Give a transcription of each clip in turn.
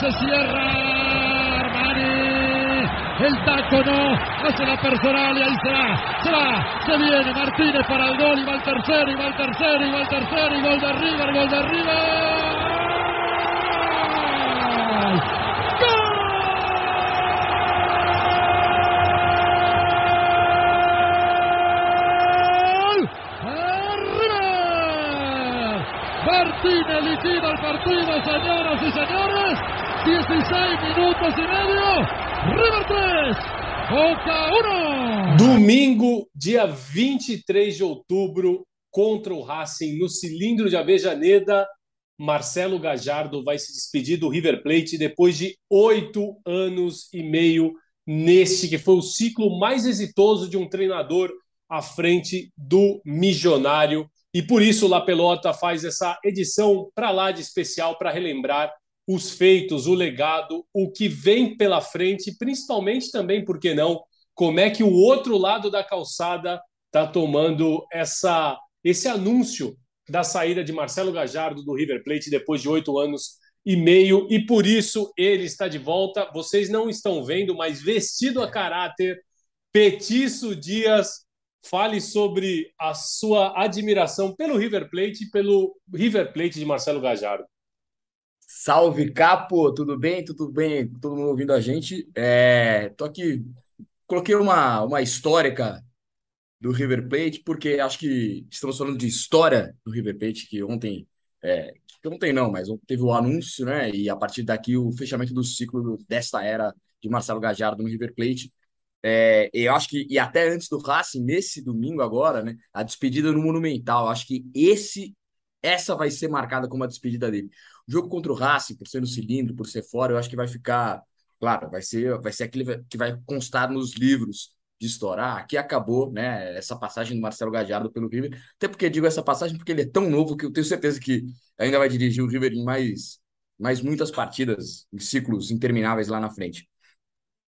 se cierra Armani. El taco no, hace la personal y ahí se va, se viene Martínez para el gol y va el tercero, y va el tercero, y va el tercero, y gol de River, gol de River. Martínez liquida el partido, señoras y señores. 16 minutos y medio. River 3, Boca 1. Domingo, dia 23 de outubro, contra o Racing, no cilindro de Avejaneda. Marcelo Gajardo vai se despedir do River Plate depois de oito anos e meio neste que foi o ciclo mais exitoso de um treinador à frente do Milionário. E por isso La Pelota faz essa edição para lá de especial para relembrar os feitos, o legado, o que vem pela frente, principalmente também, por que não, como é que o outro lado da calçada está tomando essa, esse anúncio da saída de Marcelo Gajardo do River Plate depois de oito anos e meio, e por isso ele está de volta. Vocês não estão vendo, mas vestido a caráter, Petiço Dias Fale sobre a sua admiração pelo River Plate e pelo River Plate de Marcelo Gajardo. Salve, Capo! Tudo bem? Tudo bem? Todo mundo ouvindo a gente? É, tô aqui, coloquei uma, uma histórica do River Plate, porque acho que estamos falando de história do River Plate, que ontem, é, que ontem não, mas teve o anúncio, né? E a partir daqui o fechamento do ciclo desta era de Marcelo Gajardo no River Plate. É, eu acho que, e até antes do Racing, nesse domingo agora, né? A despedida no Monumental. Acho que esse, essa vai ser marcada como a despedida dele. O jogo contra o Racing, por ser no cilindro, por ser fora, eu acho que vai ficar, claro, vai ser, vai ser aquele que vai constar nos livros de história. Aqui acabou, né? Essa passagem do Marcelo Gadiardo pelo River. Até porque digo essa passagem porque ele é tão novo que eu tenho certeza que ainda vai dirigir o River em mais, mais muitas partidas, em ciclos intermináveis lá na frente.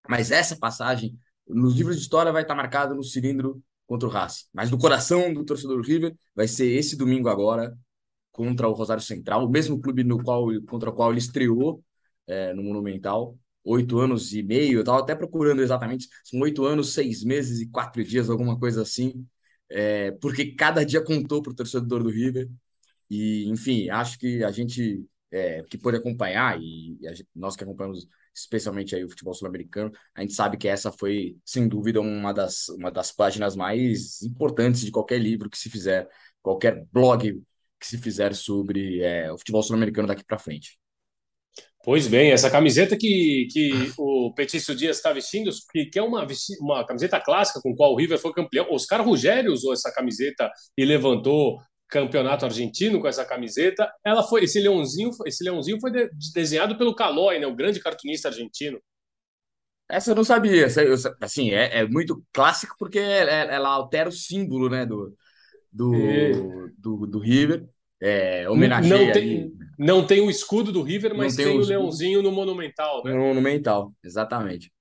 Mas essa passagem nos livros de história vai estar marcado no cilindro contra o Racing. Mas no coração do torcedor do River vai ser esse domingo agora contra o Rosário Central, o mesmo clube no qual, contra o qual ele estreou é, no Monumental. Oito anos e meio, eu estava até procurando exatamente, são oito anos, seis meses e quatro dias, alguma coisa assim, é, porque cada dia contou para o torcedor do River. E, enfim, acho que a gente é, que pôde acompanhar, e gente, nós que acompanhamos especialmente aí o futebol sul-americano, a gente sabe que essa foi, sem dúvida, uma das, uma das páginas mais importantes de qualquer livro que se fizer, qualquer blog que se fizer sobre é, o futebol sul-americano daqui para frente. Pois bem, essa camiseta que, que o Petício Dias está vestindo, que é uma, uma camiseta clássica com qual o River foi campeão. Oscar Rogério usou essa camiseta e levantou campeonato argentino com essa camiseta. Ela foi esse leãozinho, esse leãozinho foi de, desenhado pelo Calói, né, o grande cartunista argentino. Essa eu não sabia. Assim, é, é muito clássico porque ela altera o símbolo, né, do, do, é. do, do, River. É, homenageia não tem, não tem o escudo do River, mas tem, tem, o, leãozinho no Monumental, né? No Monumental, exatamente.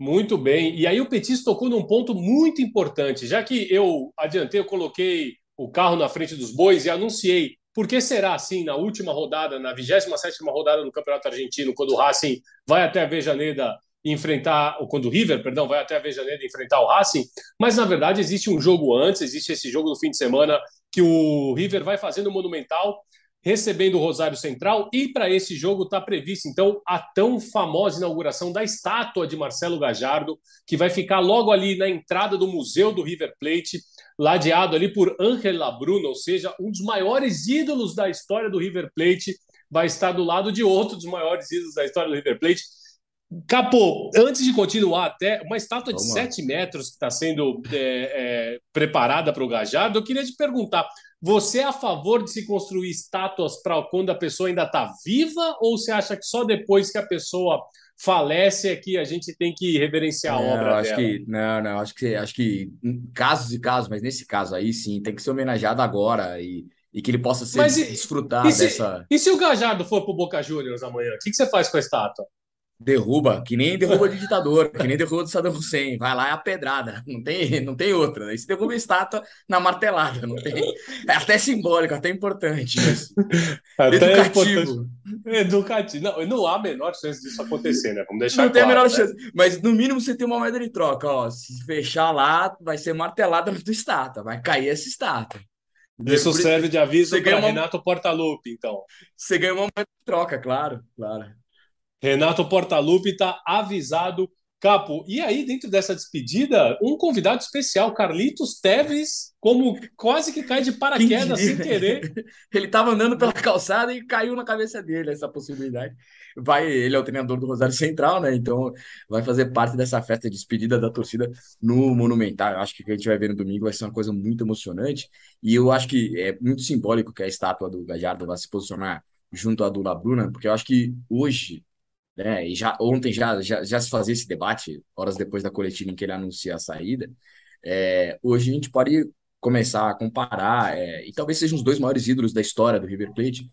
Muito bem. E aí o Petis tocou num ponto muito importante, já que eu adiantei, eu coloquei o carro na frente dos bois e anunciei. Por que será assim na última rodada, na 27 rodada do Campeonato Argentino, quando o Racing vai até a Vejaneda enfrentar, ou quando o River, perdão, vai até a Vejaneda enfrentar o Racing, mas na verdade existe um jogo antes, existe esse jogo no fim de semana que o River vai fazendo o Monumental recebendo o Rosário Central e para esse jogo está prevista então a tão famosa inauguração da estátua de Marcelo Gajardo, que vai ficar logo ali na entrada do Museu do River Plate, ladeado ali por Ángel Labruna, ou seja, um dos maiores ídolos da história do River Plate, vai estar do lado de outro dos maiores ídolos da história do River Plate. Capô, antes de continuar, até uma estátua de 7 metros que está sendo é, é, preparada para o Gajardo, eu queria te perguntar: você é a favor de se construir estátuas para quando a pessoa ainda está viva, ou você acha que só depois que a pessoa falece é que a gente tem que reverenciar a obra acho dela? Que, não, não, acho que acho que casos e casos, mas nesse caso aí sim, tem que ser homenageado agora e, e que ele possa ser Mas e, desfrutar e se, dessa. E se o Gajardo for para o Boca Juniors amanhã, o que, que você faz com a estátua? Derruba, que nem derruba de ditador, que nem derruba do Saddam Hussein. Vai lá é a pedrada, não tem, não tem outra. Aí se derruba a estátua na martelada, não tem. É até simbólico, até importante isso. Até educativo. É educativo. Não, não há a menor chance disso acontecer, né? Vamos deixar Não claro, tem a menor né? chance. Mas no mínimo você tem uma moeda de troca, ó. Se fechar lá, vai ser martelada na tua estátua, vai cair essa estátua. Isso serve de aviso para uma- Renato Portaluppi, então. Você ganha uma moeda de troca, claro, claro. Renato Portaluppi está avisado. Capo, e aí, dentro dessa despedida, um convidado especial, Carlitos Teves, como quase que cai de paraquedas sem querer. Ele tava andando pela calçada e caiu na cabeça dele essa possibilidade. Vai, ele é o treinador do Rosário Central, né? Então vai fazer parte dessa festa de despedida da torcida no Monumental. Eu acho que o que a gente vai ver no domingo vai ser uma coisa muito emocionante. E eu acho que é muito simbólico que a estátua do Gajardo vai se posicionar junto à do Labruna, porque eu acho que hoje, né? E já ontem já, já, já se fazia esse debate, horas depois da coletiva em que ele anuncia a saída. É, hoje a gente pode começar a comparar, é, e talvez sejam os dois maiores ídolos da história do River Plate,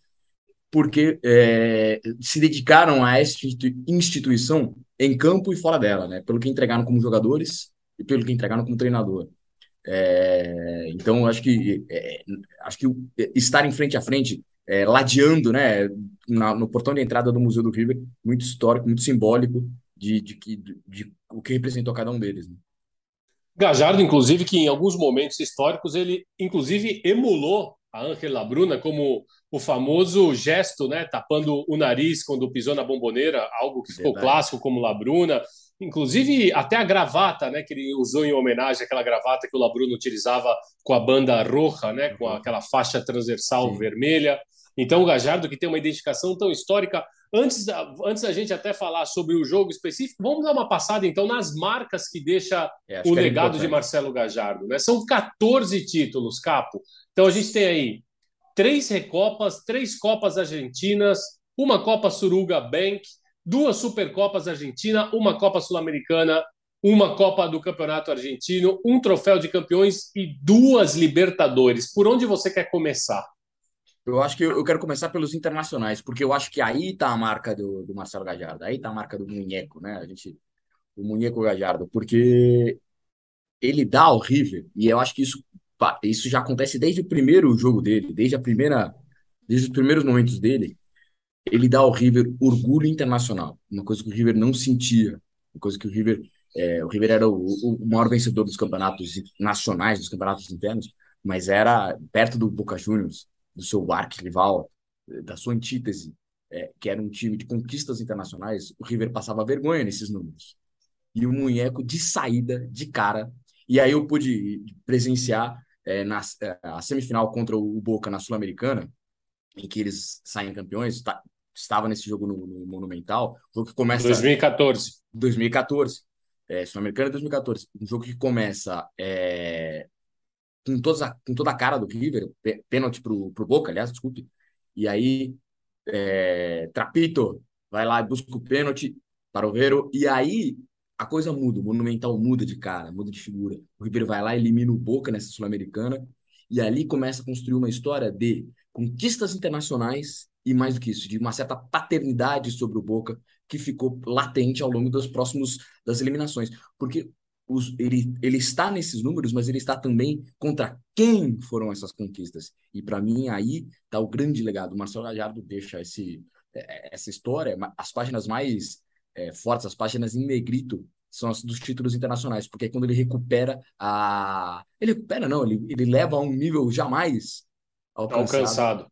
porque é, se dedicaram a essa institui- instituição em campo e fora dela, né? Pelo que entregaram como jogadores e pelo que entregaram como treinador. É, então, acho que é, acho que estar em frente a frente, é, ladeando, né, na- no portão de entrada do Museu do River, muito histórico, muito simbólico de, de, que- de, de o que representou cada um deles. né? Gajardo, inclusive, que em alguns momentos históricos ele, inclusive, emulou a Ángel Labruna como o famoso gesto, né, tapando o nariz quando pisou na bomboneira, algo que ficou Verdade. clássico como Labruna. Inclusive, até a gravata, né, que ele usou em homenagem àquela gravata que o Labruna utilizava com a banda roja, né, com aquela faixa transversal Sim. vermelha. Então, o Gajardo, que tem uma identificação tão histórica, Antes da, antes da gente até falar sobre o jogo específico, vamos dar uma passada então nas marcas que deixa É, o que legado de. Marcelo Gajardo. Né? São 14 títulos, Capo. Então a gente tem aí três Recopas, três Copas Argentinas, uma Copa Suruga Bank, duas Supercopas Argentina, uma Copa Sul-Americana, uma Copa do Campeonato Argentino, um Troféu de Campeões e duas Libertadores. Por onde você quer começar? Eu acho que eu quero começar pelos internacionais, porque eu acho que aí tá a marca do, do Marcelo Gajardo, aí tá a marca do Munheco, né? A gente, o Munheco Gajardo, porque ele dá ao River, e eu acho que isso, isso já acontece desde o primeiro jogo dele, desde a primeira, desde os primeiros momentos dele, ele dá ao River orgulho internacional, uma coisa que o River não sentia, uma coisa que o River, é, o River era o, o maior vencedor dos campeonatos nacionais, dos campeonatos internos, mas era perto do Boca Juniors, do seu arquirrival, da sua antítese, é, que era um time de conquistas internacionais, o River passava vergonha nesses números. E o Munheco de saída, de cara. E aí eu pude presenciar é, na, é, a semifinal contra o Boca na Sul-Americana, em que eles saem campeões. Tá, estava nesse jogo no, no Monumental, jogo que começa 2014. 2014. É, Sul-Americana 2014. Um jogo que começa é, com, a, com toda a cara do River, pê- pênalti pro, pro Boca, aliás, desculpe. E aí, é, Trapito vai lá e busca o pênalti para o Vero. E aí, a coisa muda. O Monumental muda de cara, muda de figura. O River vai lá, elimina o Boca nessa Sul-Americana. E ali começa a construir uma história de conquistas internacionais e, mais do que isso, de uma certa paternidade sobre o Boca que ficou latente ao longo dos próximos das eliminações. Porque os, ele, ele está nesses números, mas ele está também contra quem foram essas conquistas. E para mim, aí está o grande legado. O Marcelo Gallardo deixa esse, eh, essa história, as páginas mais eh, fortes, as páginas em negrito, são as dos títulos internacionais, porque é quando ele recupera a. Ele recupera, não, ele, ele leva a um nível jamais alcançado Alcançado.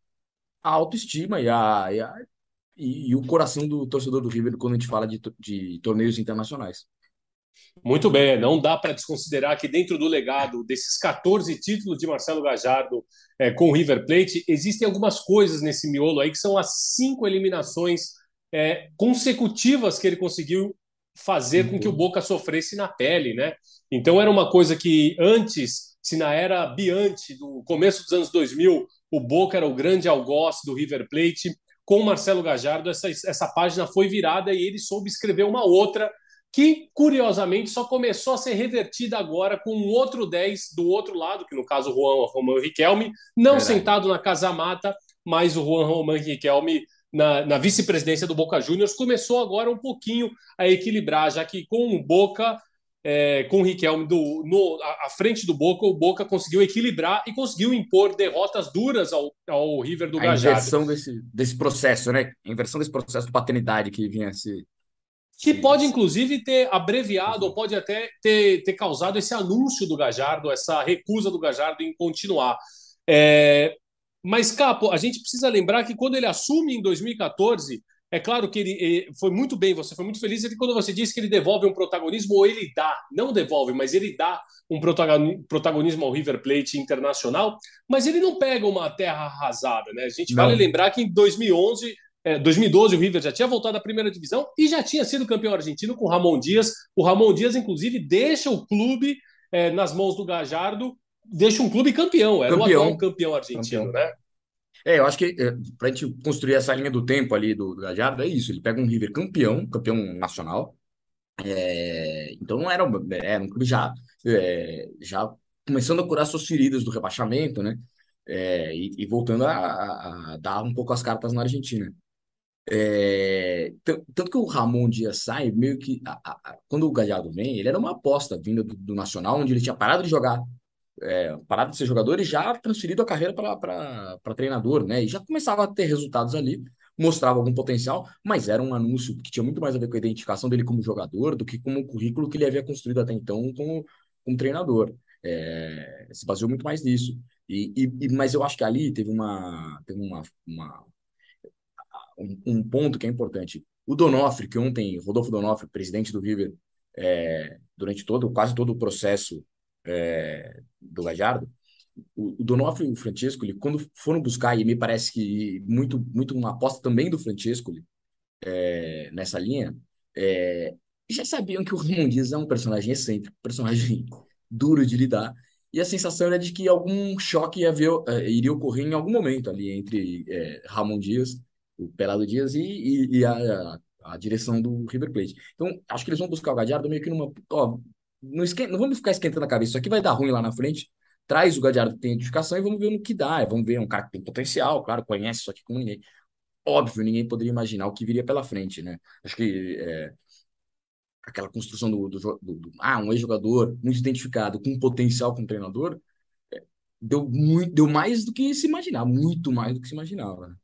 a autoestima e, a, e, a- e- e o coração do torcedor do River quando a gente fala de, de torneios internacionais. Muito bem, não dá para desconsiderar que dentro do legado desses 14 títulos de Marcelo Gajardo é, com o River Plate, existem algumas coisas nesse miolo aí que são as cinco eliminações é, consecutivas que ele conseguiu fazer com que o Boca sofresse na pele, né? Então era uma coisa que antes, se na era Biante, do começo dos anos 2000, o Boca era o grande algoz do River Plate, com o Marcelo Gajardo essa, essa página foi virada e ele soube escrever uma outra que curiosamente só começou a ser revertida agora com um outro 10 do outro lado, que no caso o Juan Romão Riquelme, não Verdade. sentado na casa mata, mas o Juan Romão Riquelme na, na vice-presidência do Boca Juniors, começou agora um pouquinho a equilibrar, já que com o Boca, é, com o Riquelme do, no, à frente do Boca, o Boca conseguiu equilibrar e conseguiu impor derrotas duras ao, ao River do a Gajardo. Inversão desse, desse processo, né? A inversão desse processo de paternidade que vinha se que pode inclusive ter abreviado ou pode até ter, ter causado esse anúncio do Gajardo, essa recusa do Gajardo em continuar. É, mas, Capo, a gente precisa lembrar que quando ele assume em 2014, é claro que ele, foi muito bem, você foi muito feliz quando você disse que ele devolve um protagonismo, ou ele dá, não devolve, mas ele dá um protagonismo ao River Plate internacional, mas ele não pega uma terra arrasada, né? A gente não. vale lembrar que em 2011 é, 2012 o River já tinha voltado à primeira divisão e já tinha sido campeão argentino com o Ramon Dias. O Ramon Dias, inclusive, deixa o clube é, nas mãos do Gajardo, deixa um clube campeão, era campeão. o atual campeão argentino, campeão. né? É, eu acho que é, para a gente construir essa linha do tempo ali do, do Gajardo, é isso. Ele pega um River campeão, campeão nacional. É, então não era, era um clube já, é, já começando a curar suas feridas do rebaixamento, né? É, e, e, voltando a, a, a, dar um pouco as cartas na Argentina. É, tanto que o Ramon Dias sai, meio que. A, a, quando o Gallardo vem, ele era uma aposta vinda do, do Nacional, onde ele tinha parado de jogar, é, parado de ser jogador e já transferido a carreira para treinador, né? E já começava a ter resultados ali, mostrava algum potencial, mas era um anúncio que tinha muito mais a ver com a identificação dele como jogador do que com o currículo que ele havia construído até então como, como treinador. É, se baseou muito mais nisso. E, e, mas eu acho que ali teve uma, teve uma, uma um, um, ponto que é importante. O Donofre, que ontem, Rodolfo Donofre, presidente do River, é, durante todo, quase todo o processo é, do Gajardo, o, o Donofre e o Francesco, ele, quando foram buscar, e me parece que muito, muito uma aposta também do Francesco é, nessa linha, é, já sabiam que o Ramon Dias é um personagem excêntrico, personagem duro de lidar, e a sensação era de que algum choque ia ver, é, iria ocorrer em algum momento ali entre é, Ramon Dias o Pelado Dias e, e, e a, a, direção do River Plate. Então, acho que eles vão buscar o Gadiardo meio que numa. Ó, não, esquenta, não vamos ficar esquentando a cabeça, isso aqui vai dar ruim lá na frente. Traz o Gadiardo que tem edificação e vamos ver no que dá. Vamos ver, é um cara que tem potencial, claro, conhece isso aqui como ninguém. Óbvio, ninguém poderia imaginar o que viria pela frente, né? Acho que é, aquela construção do, do, do, do ah, um ex-jogador muito identificado com potencial como treinador, é, deu, muito, deu mais do que se imaginava, muito mais do que se imaginava. Né?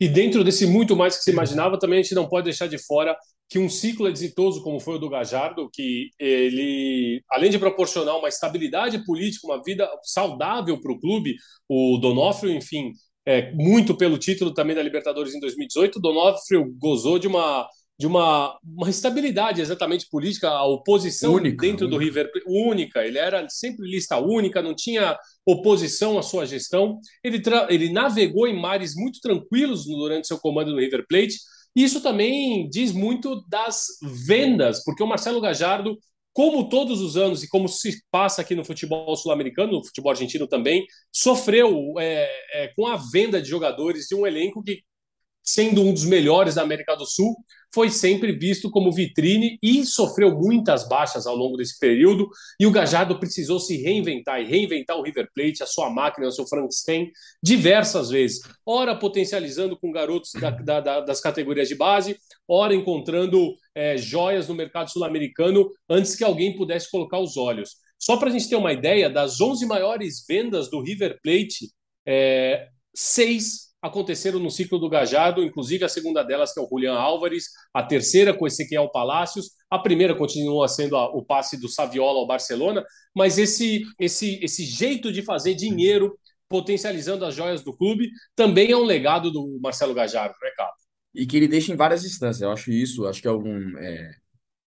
E dentro desse muito mais que se imaginava, também a gente não pode deixar de fora que um ciclo exitoso como foi o do Gajardo, que ele, além de proporcionar uma estabilidade política, uma vida saudável para o clube, o Donofrio, enfim, é, muito pelo título também da Libertadores em 2018, o Donofrio gozou de uma de uma, uma estabilidade exatamente política, a oposição única, dentro única. do River única. Ele era sempre lista única, não tinha oposição à sua gestão. Ele, ele navegou em mares muito tranquilos durante seu comando no River Plate. Isso também diz muito das vendas, porque o Marcelo Gajardo, como todos os anos e como se passa aqui no futebol sul-americano, no futebol argentino também, sofreu é, é, com a venda de jogadores de um elenco que sendo um dos melhores da América do Sul, foi sempre visto como vitrine e sofreu muitas baixas ao longo desse período. E o Gajardo precisou se reinventar e reinventar o River Plate, a sua máquina, o seu Frankenstein, diversas vezes. Ora potencializando com garotos da, da, das categorias de base, ora encontrando é, joias no mercado sul-americano antes que alguém pudesse colocar os olhos. Só para a gente ter uma ideia, das 11 maiores vendas do River Plate, é, seis aconteceram no ciclo do Gajardo, inclusive a segunda delas, que é o Julian Álvares, a terceira com Ezequiel Palácios, a primeira continua sendo a, o passe do Saviola ao Barcelona, mas esse, esse, esse jeito de fazer dinheiro potencializando as joias do clube também é um legado do Marcelo Gajardo, né, Carlos? E que ele deixa em várias instâncias, eu acho isso, acho que é algum. É,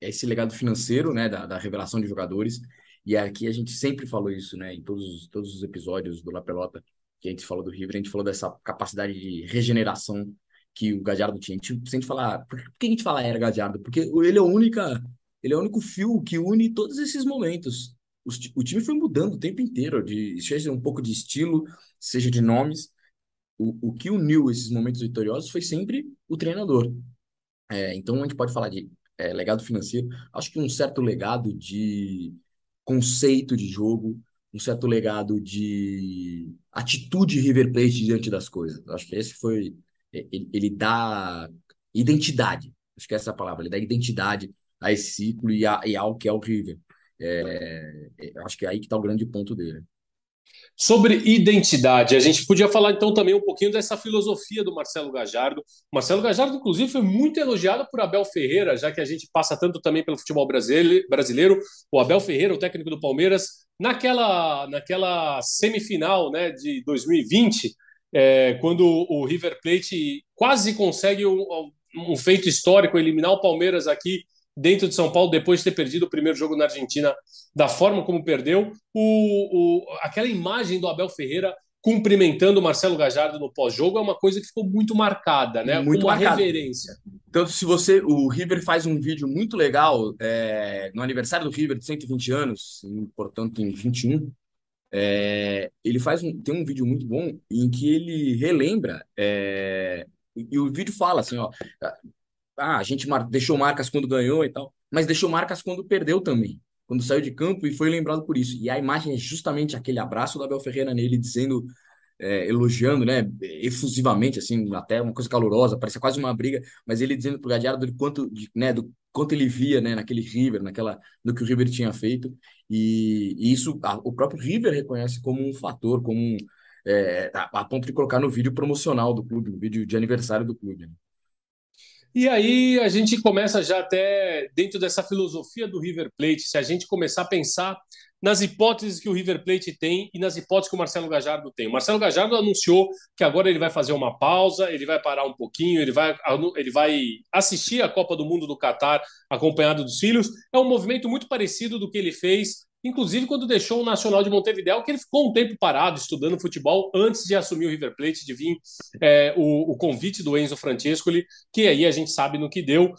é esse legado financeiro, né, da, da revelação de jogadores, e aqui a gente sempre falou isso, né, em todos, todos os episódios do La Pelota, que a gente falou do River, a gente falou dessa capacidade de regeneração que o Gadiardo tinha. A gente, se a gente falar, por que a gente fala era Gadiardo? Porque ele é o única, ele é o único fio que une todos esses momentos. O, o time foi mudando o tempo inteiro, de seja um pouco de estilo, seja de nomes. O, o que uniu esses momentos vitoriosos foi sempre o treinador. É, então a gente pode falar de é, legado financeiro, acho que um certo legado de conceito de jogo, um certo legado de atitude River Plate diante das coisas. Acho que esse foi ele, ele dá identidade. Acho que é essa a palavra. Ele dá identidade a esse ciclo e, a, e ao que é o River. É, é, acho que é aí que está o grande ponto dele. Sobre identidade, a gente podia falar então também um pouquinho dessa filosofia do Marcelo Gajardo. Marcelo Gajardo, inclusive, foi muito elogiado por Abel Ferreira, já que a gente passa tanto também pelo futebol brasileiro. O Abel Ferreira, o técnico do Palmeiras, naquela, naquela semifinal né, de 2020, é, quando o River Plate quase consegue um, um feito histórico, eliminar o Palmeiras aqui dentro de São Paulo, depois de ter perdido o primeiro jogo na Argentina, da forma como perdeu, o, o aquela imagem do Abel Ferreira cumprimentando o Marcelo Gajardo no pós-jogo é uma coisa que ficou muito marcada, né? Muito uma marcado. reverência. Tanto se você, o River faz um vídeo muito legal é, no aniversário do River de 120 anos, portanto em 21, é, ele faz um, tem um vídeo muito bom em que ele relembra é, e o vídeo fala assim, ó, ah, a gente mar deixou marcas quando ganhou e tal, mas deixou marcas quando perdeu também, quando saiu de campo e foi lembrado por isso. E a imagem é justamente aquele abraço do Abel Ferreira nele, dizendo, é, elogiando, né, efusivamente, assim, até uma coisa calorosa, parecia quase uma briga, mas ele dizendo pro Gadiardo do quanto, de, né, do quanto ele via, né, naquele River, naquela, no que o River tinha feito, e, e isso a, o próprio River reconhece como um fator, como um, é, a, a, ponto de colocar no vídeo promocional do clube, no vídeo de aniversário do clube. Né? E aí a gente começa já até dentro dessa filosofia do River Plate, se a gente começar a pensar nas hipóteses que o River Plate tem e nas hipóteses que o Marcelo Gajardo tem. O Marcelo Gajardo anunciou que agora ele vai fazer uma pausa, ele vai parar um pouquinho, ele vai, ele vai assistir a Copa do Mundo do Catar acompanhado dos filhos. É um movimento muito parecido do que ele fez inclusive quando deixou o Nacional de Montevideo, que ele ficou um tempo parado estudando futebol antes de assumir o River Plate, de vir é, o, o, convite do Enzo Francescoli, que aí a gente sabe no que deu.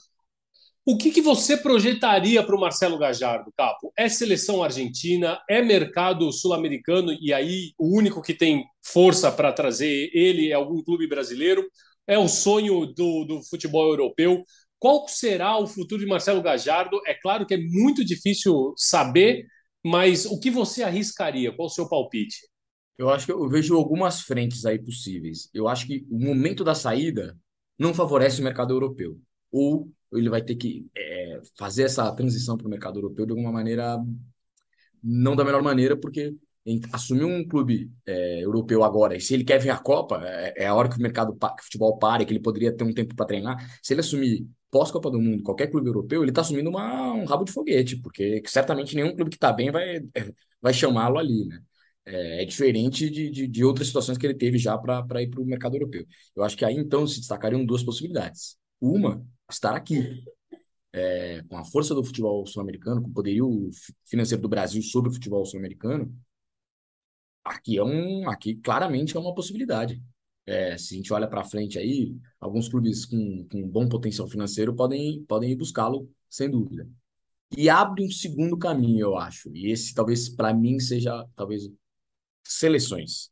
O que, que você projetaria para o Marcelo Gajardo, Capo? É seleção argentina, é mercado sul-americano, e aí o único que tem força para trazer ele é algum clube brasileiro? É o sonho do, do futebol europeu? Qual será o futuro de Marcelo Gajardo? É claro que é muito difícil saber, mas o que você arriscaria? Qual o seu palpite? Eu acho que eu vejo algumas frentes aí possíveis. Eu acho que o momento da saída não favorece o mercado europeu. Ou ele vai ter que é, fazer essa transição para o mercado europeu de alguma maneira, não da melhor maneira, porque assumir um clube é, europeu agora, e se ele quer ver a Copa, é, é a hora que o mercado que o futebol pare, que ele poderia ter um tempo para treinar. Se ele assumir pós-Copa do Mundo, qualquer clube europeu, ele está assumindo uma, um rabo de foguete, porque certamente nenhum clube que está bem vai, vai chamá-lo ali, né? É, é diferente de, de, de, outras situações que ele teve já para ir para o mercado europeu. Eu acho que aí então se destacariam duas possibilidades. Uma, estar aqui, é, com a força do futebol sul-americano, com o poderio financeiro do Brasil sobre o futebol sul-americano, aqui é um, aqui claramente é uma possibilidade. É, se a gente olha para frente aí, alguns clubes com, com bom potencial financeiro podem, podem ir buscá-lo, sem dúvida. E abre um segundo caminho, eu acho. E esse talvez para mim seja talvez seleções.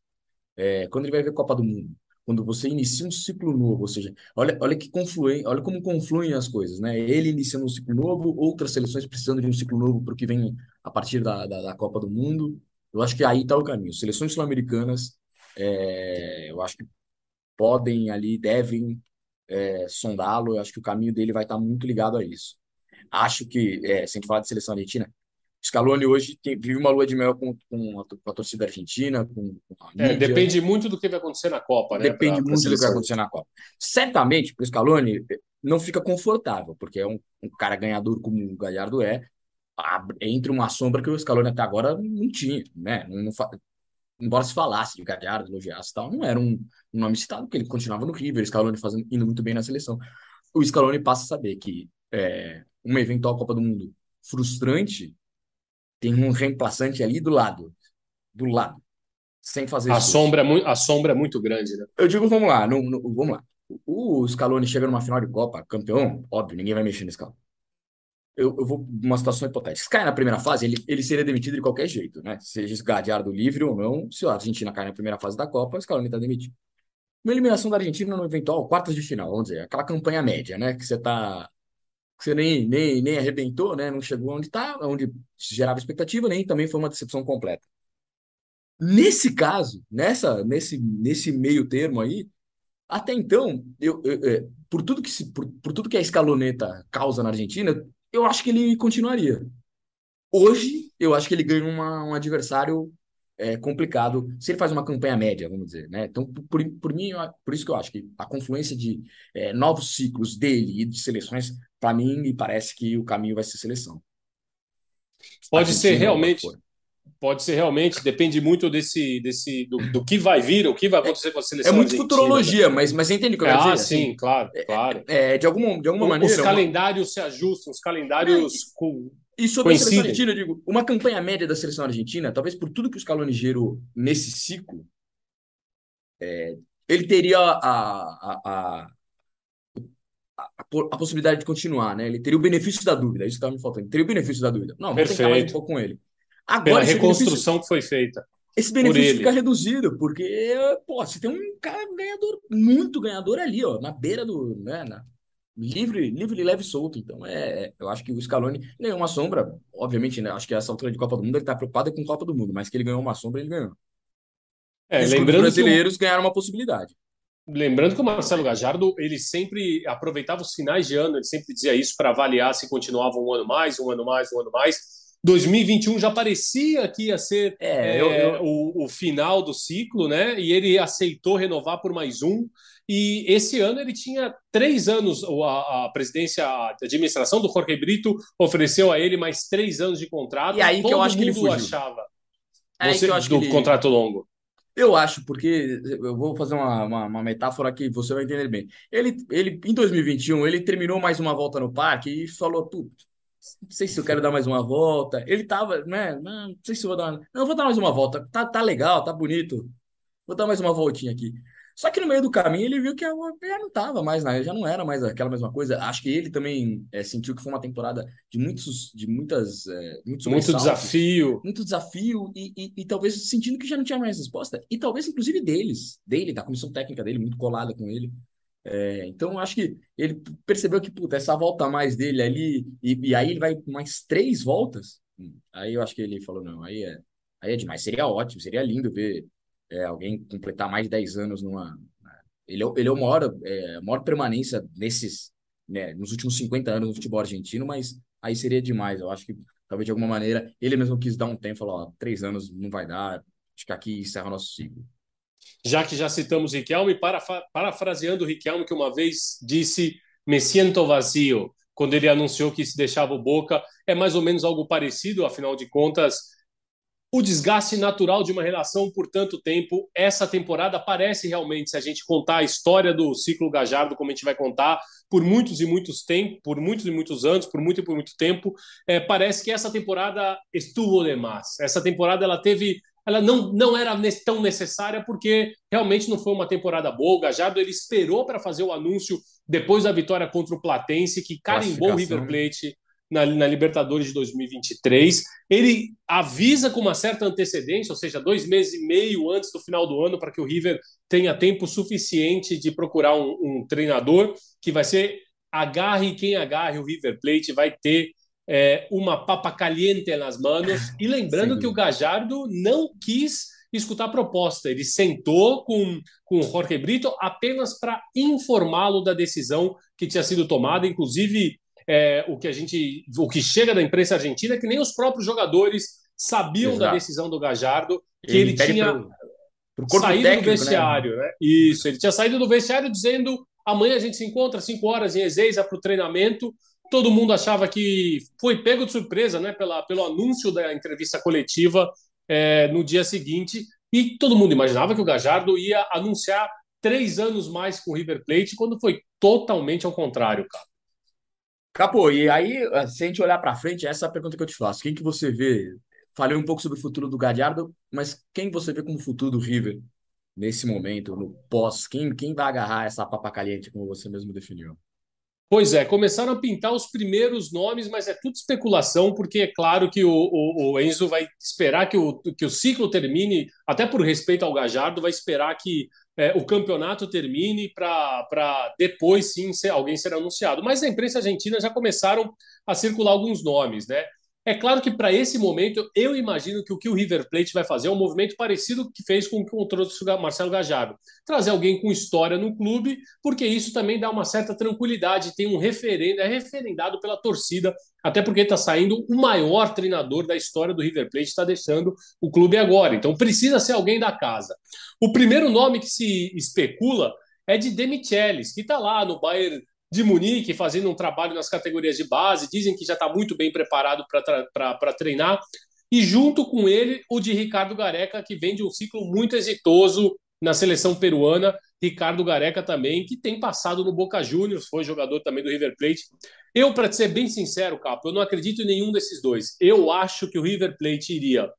É, quando ele vai ver Copa do Mundo, quando você inicia um ciclo novo, ou seja, olha, olha que confluem, olha como confluem as coisas, né? Ele iniciando um ciclo novo, outras seleções precisando de um ciclo novo para o que vem a partir da, da, da Copa do Mundo. Eu acho que aí está o caminho. Seleções sul-americanas, é, eu acho que podem ali, devem é, sondá-lo. Eu acho que o caminho dele vai estar muito ligado a isso. Acho que, é, se a gente falar de seleção argentina, Scaloni hoje tem, vive uma lua de mel com, com, a, com a torcida argentina, com, com a é, mídia. É, depende muito do que vai acontecer na Copa, né? Depende pra, muito pra do que vai acontecer na Copa. Certamente, para o Scaloni, não fica confortável, porque é um, um cara ganhador como o Galhardo é, entre uma sombra que o Scaloni até agora não tinha, né? Não, não, embora se falasse de Galhardo, elogiasse e tal, não era um, um, nome citado, porque ele continuava no River, Scaloni fazendo, indo muito bem na seleção. O Scaloni passa a saber que é, uma eventual Copa do Mundo frustrante tem um reemplaçante ali do lado, do lado, sem fazer a sombra é muito A sombra é muito grande, né? Eu digo, vamos lá, não, não, vamos lá. O Scaloni chega numa final de Copa, campeão, óbvio, ninguém vai mexer nesse carro eu, eu vou uma situação hipotética. Se cair na primeira fase, ele, ele seria demitido de qualquer jeito, né? Seja do livre ou não, se a Argentina cair na primeira fase da Copa, o Scaloni está demitido. Uma eliminação da Argentina no eventual quartas de final, vamos dizer, aquela campanha média, né? Que você tá. Que você nem, nem, nem arrebentou, né? Não chegou onde está, onde gerava expectativa, nem também foi uma decepção completa. Nesse caso, nessa, nesse, nesse meio termo aí, Até então, eu, eu, eu, é, por, tudo que se, por, por tudo que a escaloneta causa na Argentina, eu acho que ele continuaria. Hoje, eu acho que ele ganha uma, um adversário é, complicado se ele faz uma campanha média, vamos dizer, né? Então, por, por mim, por isso que eu acho que a confluência de é, novos ciclos dele e de seleções, para mim, me parece que o caminho vai ser seleção. Pode ser realmente. Pode ser realmente, depende muito desse, desse do, do, que vai vir, o que vai acontecer com a seleção. É muito futurologia, né? mas, mas entende o que eu quero ah, dizer? sim, assim, claro, é, claro. É, de alguma, de alguma os maneira. Os calendários uma... se ajustam, os calendários. É, com... E sobre Coincidem. a seleção argentina, eu digo, uma campanha média da seleção argentina, talvez por tudo que o Scaloni gerou nesse ciclo, é, ele teria a, a, a, a, possibilidade de continuar, né? Ele teria o benefício da dúvida, isso estava me faltando. Ele teria o benefício da dúvida. Não, vou tentar mais um pouco com ele. Agora, Pela reconstrução que foi feita. Esse benefício fica reduzido, porque, pô, você tem um cara ganhador, muito ganhador ali, ó, na beira do. Né, na, livre, livre, leve e solto. Então, é, é, eu acho que o Scaloni ganhou uma sombra. Obviamente, né? Acho que essa altura de Copa do Mundo ele está preocupado com Copa do Mundo, mas que ele ganhou uma sombra, ele ganhou. É, Os brasileiros que... ganharam uma possibilidade. Lembrando que o Marcelo Gajardo ele sempre aproveitava os finais de ano, ele sempre dizia isso para avaliar se continuava um ano mais, um ano mais, um ano mais. 2021 já parecia que ia ser é, é, eu, eu... O, o, final do ciclo, né? E ele aceitou renovar por mais um. E esse ano ele tinha três anos, a, a presidência, a administração do Jorge Brito ofereceu a ele mais três anos de contrato. E aí Todo que eu acho que ele fugiu. achava é você, do ele... contrato longo. Eu acho, porque eu vou fazer uma, uma, uma, metáfora que você vai entender bem. Ele, ele, em 2021, ele terminou mais uma volta no parque e falou: não sei se eu quero dar mais uma volta. Ele tava, né? Não sei se eu vou dar. Uma... Não, vou dar mais uma volta. Tá, tá legal, tá bonito. Vou dar mais uma voltinha aqui. Só que no meio do caminho ele viu que já não tava mais, né? já não era mais aquela mesma coisa. Acho que ele também é, sentiu que foi uma temporada de muitos, de muitas, é, muitos muito desafio, muito desafio e, e, e, talvez sentindo que já não tinha mais resposta e talvez inclusive deles, dele, da comissão técnica dele, muito colada com ele. É, então, acho que ele percebeu que, puta, essa volta a mais dele ali, e, e, aí ele vai mais três voltas. Hum, aí eu acho que ele falou: não, aí é, aí é demais. Seria ótimo, seria lindo ver é, alguém completar mais de 10 anos numa. Né? Ele, é, ele é o maior, é, maior permanência nesses, né, nos últimos 50 anos no futebol argentino, mas aí seria demais. Eu acho que talvez de alguma maneira ele mesmo quis dar um tempo, falou: ó, três anos não vai dar, acho que aqui encerra o nosso ciclo já que já citamos Riquelme, parafraseando Riquelme, que uma vez disse me siento vazio, quando ele anunciou que se deixava o Boca, é mais ou menos algo parecido, afinal de contas, o desgaste natural de uma relação por tanto tempo, essa temporada parece realmente, se a gente contar a história do ciclo Gajardo, como a gente vai contar, por muitos e muitos tempos, por muitos e muitos anos, por muito e por muito tempo, é, parece que essa temporada estuvo demais. Essa temporada ela teve ela não, não era tão necessária porque realmente não foi uma temporada boa. O Gajardo ele esperou para fazer o anúncio depois da vitória contra o Platense, que carimbou o River Plate na, na, Libertadores de 2023. Ele avisa com uma certa antecedência, ou seja, dois meses e meio antes do final do ano, para que o River tenha tempo suficiente de procurar um, um treinador que vai ser agarre quem agarre o River Plate, vai ter é, uma papa caliente nas mãos. E lembrando que o Gajardo não quis escutar a proposta, ele sentou com, com o Jorge Brito apenas para informá-lo da decisão que tinha sido tomada, inclusive é, o que a gente, o que chega da imprensa argentina é que nem os próprios jogadores sabiam Exato. da decisão do Gajardo, que ele, ele tinha pro, pro saído técnico, do né? vestiário, né? né? Isso, ele tinha saído do vestiário dizendo amanhã a gente se encontra às 5 horas em Ezeiza para o treinamento todo mundo achava que foi pego de surpresa né, pela, pelo anúncio da entrevista coletiva é, no dia seguinte, e todo mundo imaginava que o Gajardo ia anunciar três anos mais com o River Plate, quando foi totalmente ao contrário, cara. Capô, e aí, se a gente olhar para frente, essa é a pergunta que eu te faço. Quem que você vê? Falei um pouco sobre o futuro do Gadiardo, mas quem você vê como futuro do River nesse momento, no pós? Quem, quem vai agarrar essa papa caliente, como você mesmo definiu? Pois é, começaram a pintar os primeiros nomes, mas é tudo especulação, porque é claro que o, o, o, Enzo vai esperar que o, que o ciclo termine, até por respeito ao Gajardo, vai esperar que é, o campeonato termine para depois sim ser, alguém ser anunciado. Mas na imprensa argentina já começaram a circular alguns nomes, né? É claro que para esse momento, eu imagino que o que o River Plate vai fazer é um movimento parecido que fez com o trouxe o Marcelo Gajardo. Trazer alguém com história no clube, porque isso também dá uma certa tranquilidade, tem um referendo, é referendado pela torcida, até porque está saindo o maior treinador da história do River Plate, está deixando o clube agora. Então precisa ser alguém da casa. O primeiro nome que se especula é de Demichelis, que está lá no Bayern de Munique, fazendo um trabalho nas categorias de base, dizem que já está muito bem preparado para treinar. E junto com ele, o de Ricardo Gareca, que vem de um ciclo muito exitoso na seleção peruana. Ricardo Gareca também, que tem passado no Boca Juniors, foi jogador também do River Plate. Eu, para ser bem sincero, Capo, eu não acredito em nenhum desses dois. Eu acho que o River Plate iria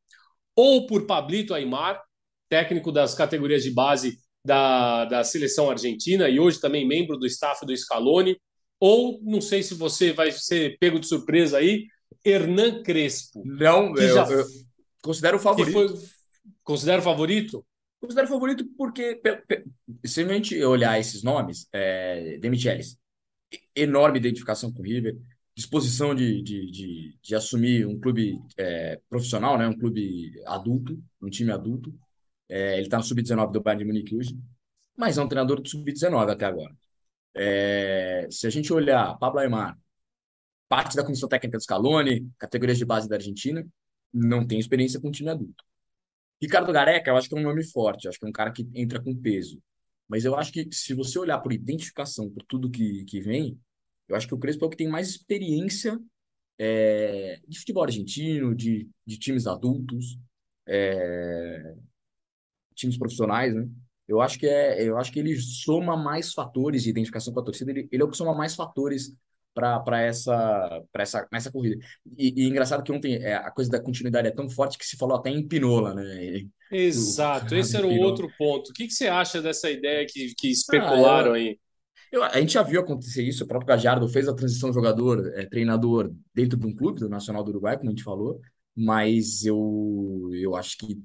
ou por Pablito Aymar, técnico das categorias de base da, da seleção argentina e hoje também membro do staff do Scaloni, ou não sei se você vai ser pego de surpresa aí, Hernan Crespo. Não, eu, já, eu considero o favorito. Foi, considero favorito? Considero favorito porque, se a gente olhar esses nomes, é, Demichelis, enorme identificação com o River, disposição de, de, de, de assumir um clube é, profissional, né, um clube adulto, um time adulto, é, ele está no sub-19 do Bayern de Munique hoje, mas é um treinador do sub-19 até agora. É, se a gente olhar Pablo Aymar, parte da comissão técnica do Scaloni, categorias de base da Argentina, não tem experiência com time adulto. Ricardo Gareca, eu acho que é um nome forte, acho que é um cara que entra com peso. Mas eu acho que se você olhar por identificação, por tudo que, que vem, eu acho que o Crespo é o que tem mais experiência é, de futebol argentino, de, de times adultos. É, times profissionais, né? Eu acho que é, eu acho que ele soma mais fatores de identificação com a torcida. Ele, ele é o que soma mais fatores para essa para essa nessa corrida. E, e, engraçado que ontem é, a coisa da continuidade é tão forte que se falou até em Pinola, né? Exato, o, esse era o outro ponto. O que, que você acha dessa ideia que, que especularam ah, eu, aí? Eu, a gente já viu acontecer isso, o próprio Gajardo fez a transição jogador, é, treinador dentro de um clube, do Nacional do Uruguai, como a gente falou, mas eu, eu acho que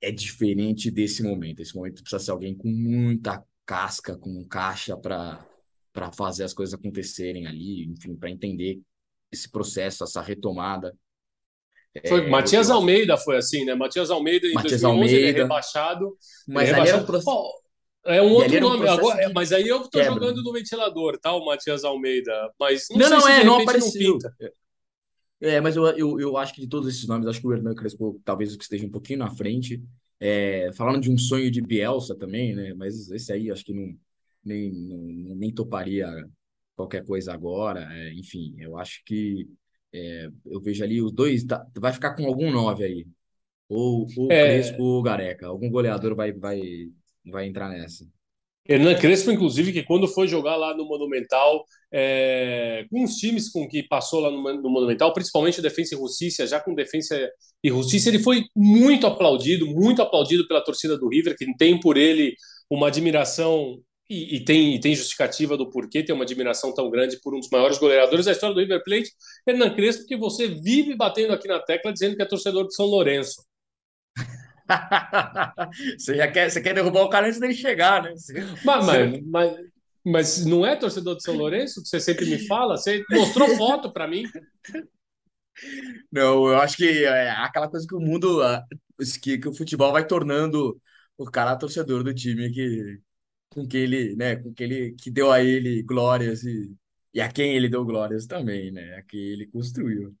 é diferente desse momento. Esse momento precisa ser alguém com muita casca, com caixa para para fazer as coisas acontecerem ali, enfim, para entender esse processo, essa retomada. Foi, é, Matias eu... Almeida foi assim, né? Matias Almeida em Matias 2011 Almeida, ele é rebaixado. Mas é rebaixado. Um oh, é um outro nome, um agora, mas aí eu estou jogando no ventilador, tá? O Matias Almeida. Mas não, não, não é, não apareceu. Não é, mas eu, eu, eu acho que de todos esses nomes, acho que o Hernan Crespo talvez o que esteja um pouquinho na frente. É, falando de um sonho de Bielsa também, né? Mas esse aí acho que não, nem, não, nem toparia qualquer coisa agora. É, enfim, eu acho que é, eu vejo ali os dois. Tá, vai ficar com algum nove aí. Ou o é... Crespo ou Gareca. Algum goleador vai, vai, vai entrar nessa. Hernan Crespo, inclusive, que quando foi jogar lá no Monumental, é, com os times com que passou lá no, no Monumental, principalmente Defensa e Justiça, já com Defensa e Justiça, ele foi muito aplaudido, muito aplaudido pela torcida do River, que tem por ele uma admiração e, e, tem, e tem justificativa do porquê tem uma admiração tão grande por um dos maiores goleadores da história do River Plate, Hernan Crespo, que você vive batendo aqui na tecla dizendo que é torcedor de São Lourenço. você já quer, você quer derrubar o cara antes dele chegar, né? Você, mas, você... mas, mas, não é torcedor de São Lourenço que você sempre me fala? Você mostrou foto para mim. Não, eu acho que é aquela coisa que o mundo, que, que o futebol vai tornando o cara torcedor do time que com que ele, né, com que ele que deu a ele glórias e, e a quem ele deu glórias também, né, a quem ele construiu.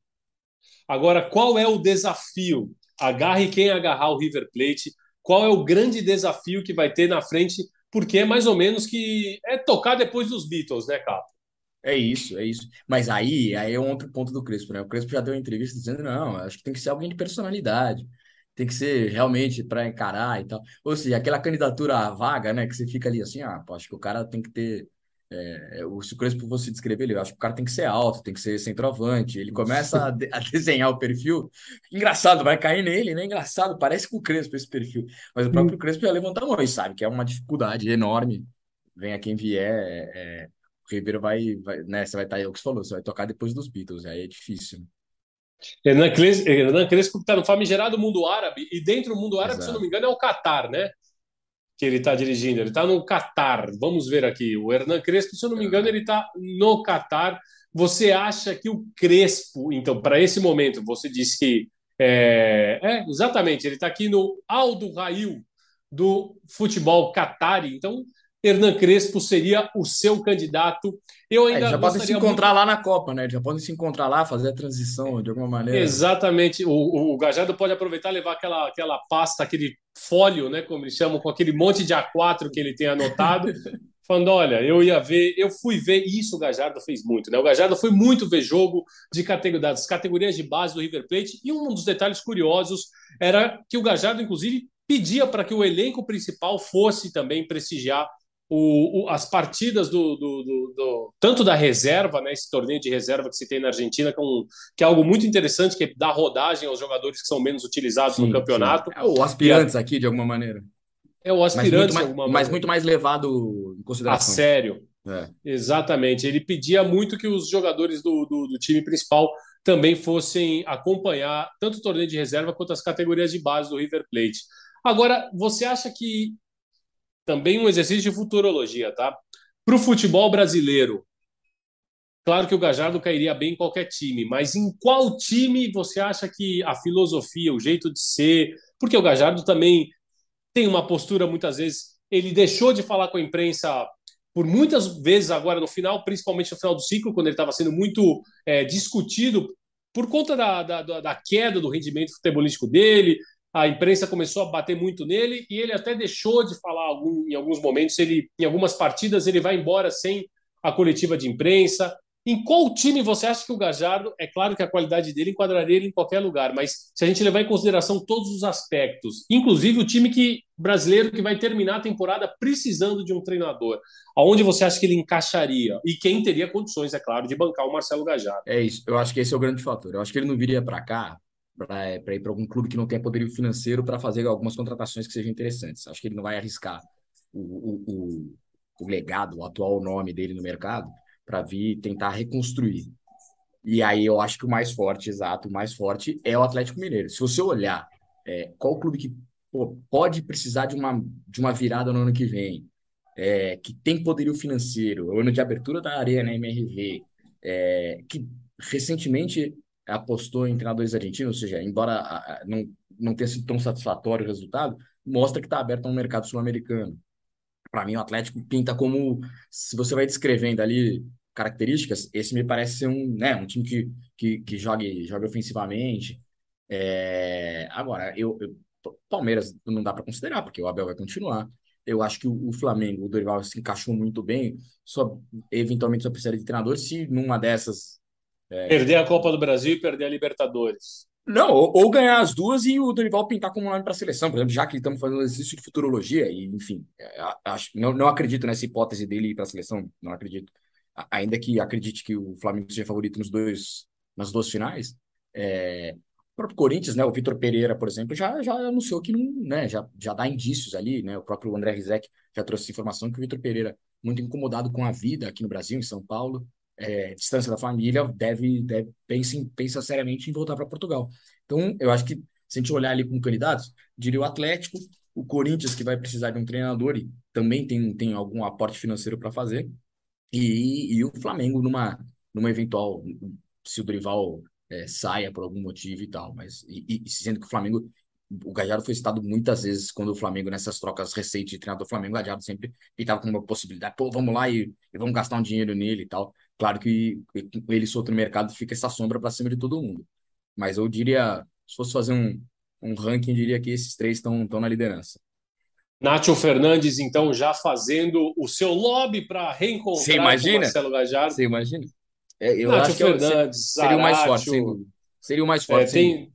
Agora, qual é o desafio agarre quem agarrar o River Plate. Qual é o grande desafio que vai ter na frente? Porque é mais ou menos que é tocar depois dos Beatles, né, Capo? É isso, é isso. Mas aí, aí é um outro ponto do Crespo, né? O Crespo já deu entrevista dizendo: não, acho que tem que ser alguém de personalidade, tem que ser realmente para encarar e tal. Ou seja, aquela candidatura vaga, né? Que você fica ali assim: ah, pô, acho que o cara tem que ter é, se o Crespo fosse descrever ele, eu acho que o cara tem que ser alto, tem que ser centroavante. Ele começa a, de, a, desenhar o perfil. Engraçado, vai cair nele, né? Engraçado, parece com o Crespo esse perfil. Mas o próprio Crespo já levanta a mão e sabe que é uma dificuldade enorme. Venha quem vier, é, é, o Ribeiro vai, vai, né? Você vai estar, tá, é o que você falou, você vai tocar depois dos Beatles, aí é difícil. Hernan Crespo está no famigerado mundo árabe, e dentro do mundo árabe, Exato. se eu não me engano, é o Catar, né? Que ele está dirigindo. Ele está no Catar. Vamos ver aqui. O Hernan Crespo, se eu não me engano, ele está no Catar. Você acha que o Crespo, então, para esse momento, você disse que é, é exatamente, ele está aqui no Aldo Rail do futebol Qatari. Então, Hernan Crespo seria o seu candidato. Eu ainda é, já podem se encontrar muito... lá na Copa, né? Já podem se encontrar lá, fazer a transição de alguma maneira. Exatamente. O, o, o Gajardo pode aproveitar e levar aquela, aquela pasta, aquele fólio, né? Como eles chamam, com aquele monte de A4 que ele tem anotado. falando: olha, eu ia ver, eu fui ver, e isso o Gajardo fez muito, né? O Gajardo foi muito ver jogo de categoria, das categorias de base do River Plate, e um dos detalhes curiosos era que o Gajardo, inclusive, pedia para que o elenco principal fosse também prestigiar o, o, as partidas do, do, do, do, tanto da reserva, né, esse torneio de reserva que se tem na Argentina, que é, um, que é algo muito interessante, que é dar rodagem aos jogadores que são menos utilizados sim, no campeonato. Sim. É o aspirantes aqui, de alguma maneira. É o aspirante, mas muito, mais, mas muito mais levado em consideração. A sério. É. Exatamente. Ele pedia muito que os jogadores do, do, do, time principal também fossem acompanhar tanto o torneio de reserva quanto as categorias de base do River Plate. Agora, você acha que também um exercício de futurologia, tá? Para o futebol brasileiro, claro que o Gajardo cairia bem em qualquer time, mas em qual time você acha que a filosofia, o jeito de ser, porque o Gajardo também tem uma postura muitas vezes, ele deixou de falar com a imprensa por muitas vezes agora no final, principalmente no final do ciclo, quando ele estava sendo muito é, discutido por conta da, da, da, queda do rendimento futebolístico dele, a imprensa começou a bater muito nele e ele até deixou de falar algum, em alguns momentos. Ele, em algumas partidas, ele vai embora sem a coletiva de imprensa. Em qual time você acha que o Gajardo, é claro que a qualidade dele enquadraria ele em qualquer lugar, mas se a gente levar em consideração todos os aspectos, inclusive o time que brasileiro que vai terminar a temporada precisando de um treinador, aonde você acha que ele encaixaria? E quem teria condições, é claro, de bancar o Marcelo Gajardo? É isso, eu acho que esse é o grande fator. Eu acho que ele não viria para cá para ir para algum clube que não tenha poderio financeiro para fazer algumas contratações que sejam interessantes. Acho que ele não vai arriscar o, o, o, o legado, o atual nome dele no mercado para vir tentar reconstruir. E aí eu acho que o mais forte, exato, o mais forte é o Atlético Mineiro. Se você olhar é, qual clube que pô, pode precisar de uma, de uma virada no ano que vem, é, que tem poderio financeiro, ano de abertura da Arena MRV, é, que recentemente apostou em treinadores argentinos, ou seja, embora não, não tenha sido tão satisfatório o resultado, mostra que está aberto a um mercado sul-americano para mim, o Atlético pinta como, se você vai descrevendo ali características, esse me parece ser um, né, um time que, que, que jogue, jogue ofensivamente. É... Agora, eu, eu, Palmeiras não dá para considerar, porque o Abel vai continuar. Eu acho que o, o Flamengo, o Dorival se encaixou muito bem, só eventualmente só precisa de treinador se numa dessas. É... Perder a Copa do Brasil e perder a Libertadores. Não, ou, ou, ganhar as duas e o Dorival pintar como nome para a seleção, por exemplo, já que estamos fazendo exercício de futurologia, e enfim, é, acho, não, não acredito nessa hipótese dele ir para a seleção, não acredito. Ainda que acredite que o Flamengo seja favorito nos dois, nas duas finais, é, o próprio Corinthians, né, o Vitor Pereira, por exemplo, já, já anunciou que não, né, já, já dá indícios ali, né, o próprio André Rizek já trouxe informação que o Vitor Pereira, muito incomodado com a vida aqui no Brasil, em São Paulo, é, distância da família, deve, deve pensa, pensa seriamente em voltar para Portugal. Então, eu acho que se a gente olhar ali com candidatos, diria o Atlético, o Corinthians, que vai precisar de um treinador e também tem, tem algum aporte financeiro para fazer, e, e o Flamengo numa, numa eventual, se o Dorival é, saia por algum motivo e tal, mas e, e, sendo que o Flamengo o Gajardo foi citado muitas vezes quando o Flamengo, nessas trocas recentes de treinador do Flamengo, o Gajardo sempre estava com uma possibilidade, pô, vamos lá e, e, vamos gastar um dinheiro nele e tal. Claro que ele solto no mercado fica essa sombra para cima de todo mundo. Mas eu diria, se fosse fazer um, um ranking, diria que esses três estão na liderança. Nacho Fernandes, então, já fazendo o seu lobby para reencontrar Você imagina? Marcelo Gajardo. Você imagina? É, eu Nacho acho Fernandes, que seria o mais forte, Seria o mais forte. É, tem,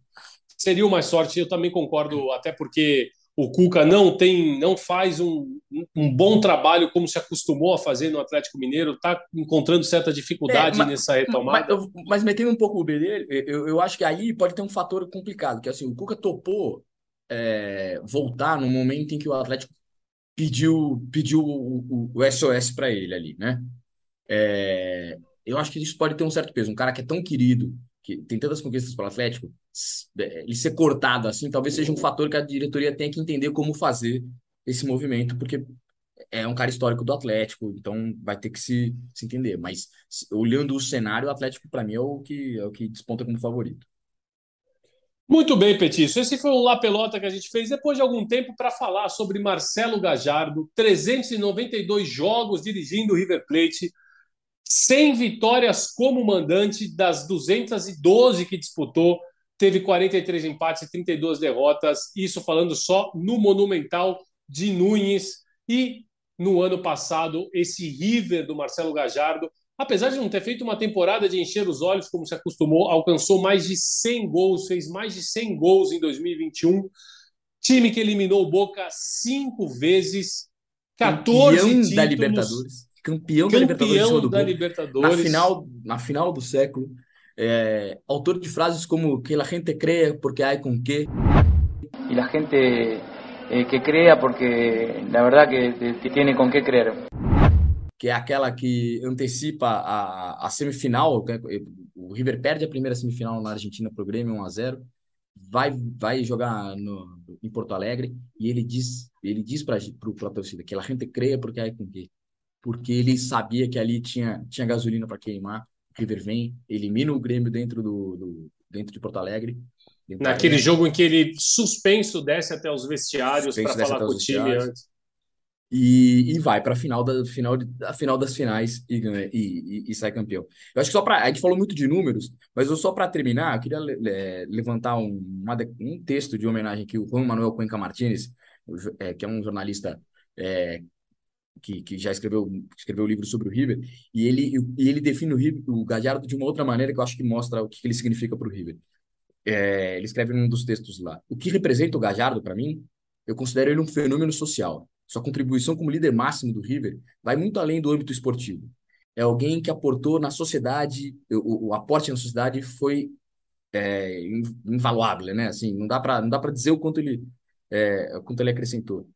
seria o mais forte, eu também concordo, até porque o Cuca não tem, não faz um, um bom trabalho como se acostumou a fazer no Atlético Mineiro, está encontrando certa dificuldade é, mas, nessa retomada. Mas, mas, metendo um pouco o B dele, eu, eu acho que aí pode ter um fator complicado, que assim, o Cuca topou é, voltar no momento em que o Atlético pediu, pediu o, o, o SOS para ele ali, né? É, eu acho que isso pode ter um certo peso. Um cara que é tão querido, que tem tantas conquistas pelo Atlético, é, ele ser cortado assim, talvez seja um fator que a diretoria tenha que entender como fazer esse movimento, porque é um cara histórico do Atlético, então vai ter que se, se entender. Mas olhando o cenário, o Atlético, para mim, é o, que, é o que desponta como favorito. Muito bem, Petício. Esse foi o La Pelota que a gente fez depois de algum tempo para falar sobre Marcelo Gajardo, 392 jogos dirigindo o River Plate, 100 vitórias como mandante das 212 que disputou, teve 43 empates e 32 derrotas, isso falando só no Monumental de Nunes. E no ano passado esse River do Marcelo Gajardo apesar de não ter feito uma temporada de encher os olhos como se acostumou, alcançou mais de 100 gols, fez mais de 100 gols em 2021. Time que eliminou o Boca cinco vezes, 14 campeão títulos, da Libertadores, campeão, campeão da Libertadores, da Libertadores. Na final, na final do século, é, autor de frases como que a gente cree porque há com que e a gente eh, que crea porque la verdad que, que tiene con qué creer. Que é aquela que antecipa a, a semifinal. O River perde a primeira semifinal na Argentina para o Grêmio 1 a 0 vai vai jogar no, em Porto Alegre e ele diz ele diz para a torcida que a gente creia porque é com que porque ele sabia que ali tinha tinha gasolina para queimar. O River vem elimina o Grêmio dentro do, do dentro de Porto Alegre naquele jogo em que ele suspenso desce até os vestiários para falar com o time antes. E, e vai para a final da final, a final das finais e, e, e, sai campeão. Eu acho que só para a gente falou muito de números, mas eu só para terminar, eu queria le, levantar um, uma, um texto de homenagem que o Juan Manuel Cuenca Martínez, é, que é um jornalista é, que, que já escreveu escreveu um livro sobre o River, e ele e ele define o, River, o Gallardo de uma outra maneira que eu acho que mostra o que ele significa para o River. É, ele escreve num dos textos lá. O que representa o Gallardo para mim, eu considero ele um fenômeno social sua contribuição como líder máximo do River vai muito além do âmbito esportivo. É alguém que aportou na sociedade, o, o aporte na sociedade foi é, invaluável, né? Assim, não dá para não dá para dizer o quanto ele é, o quanto ele acrescentou.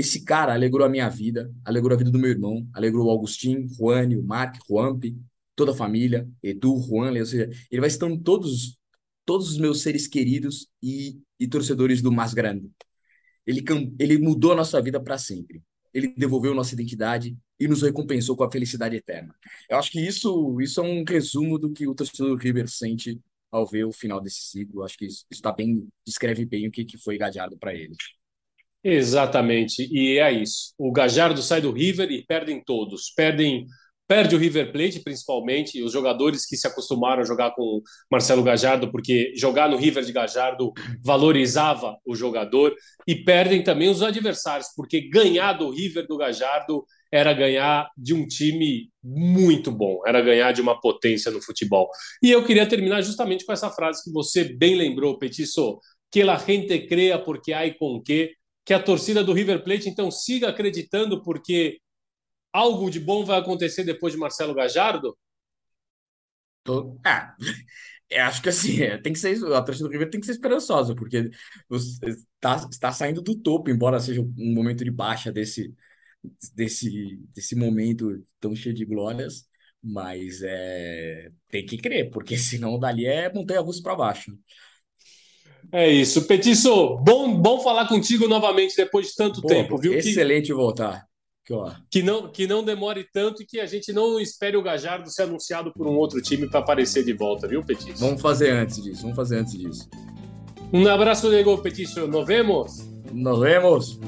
Esse cara alegrou a minha vida, alegrou a vida do meu irmão, alegrou o Agostinho, Juan, o Mark, Juanpi, toda a família, Edu, Juan, ou seja, ele vai citando todos todos os meus seres queridos e, e torcedores do mais grande. Ele, ele mudou a nossa vida para sempre. Ele devolveu nossa identidade e nos recompensou com a felicidade eterna. Eu acho que isso, isso é um resumo do que o torcedor do River sente ao ver o final desse ciclo. Eu acho que isso, isso tá bem, descreve bem o que, que foi Gajardo para ele. Exatamente, e é isso. O Gajardo sai do River e perdem todos. Perdem perde o River Plate, principalmente, os jogadores que se acostumaram a jogar com Marcelo Gajardo, porque jogar no River de Gajardo valorizava o jogador, e perdem também os adversários, porque ganhar do River do Gajardo era ganhar de um time muito bom, era ganhar de uma potência no futebol. E eu queria terminar justamente com essa frase que você bem lembrou, Petiço, que a gente crea porque há com que, que a torcida do River Plate então siga acreditando porque algo de bom vai acontecer depois de Marcelo Gajardo? Tô... Ah, acho que assim, é, tem que ser, a torcida do River tem que ser esperançosa, porque está, está saindo do topo, embora seja um momento de baixa desse, desse, desse momento tão cheio de glórias, mas é, tem que crer, porque senão dali é montanha-russa para baixo. É isso. Petiço, bom, bom falar contigo novamente depois de tanto tempo, viu? Excelente que... voltar. Que não, que não demore tanto e que a gente não espere o Gajardo ser anunciado por um outro time para aparecer de volta, viu, Petício? Vamos fazer antes disso, vamos fazer antes disso. Um abraço, Diego Petício. Nos vemos. Nos vemos.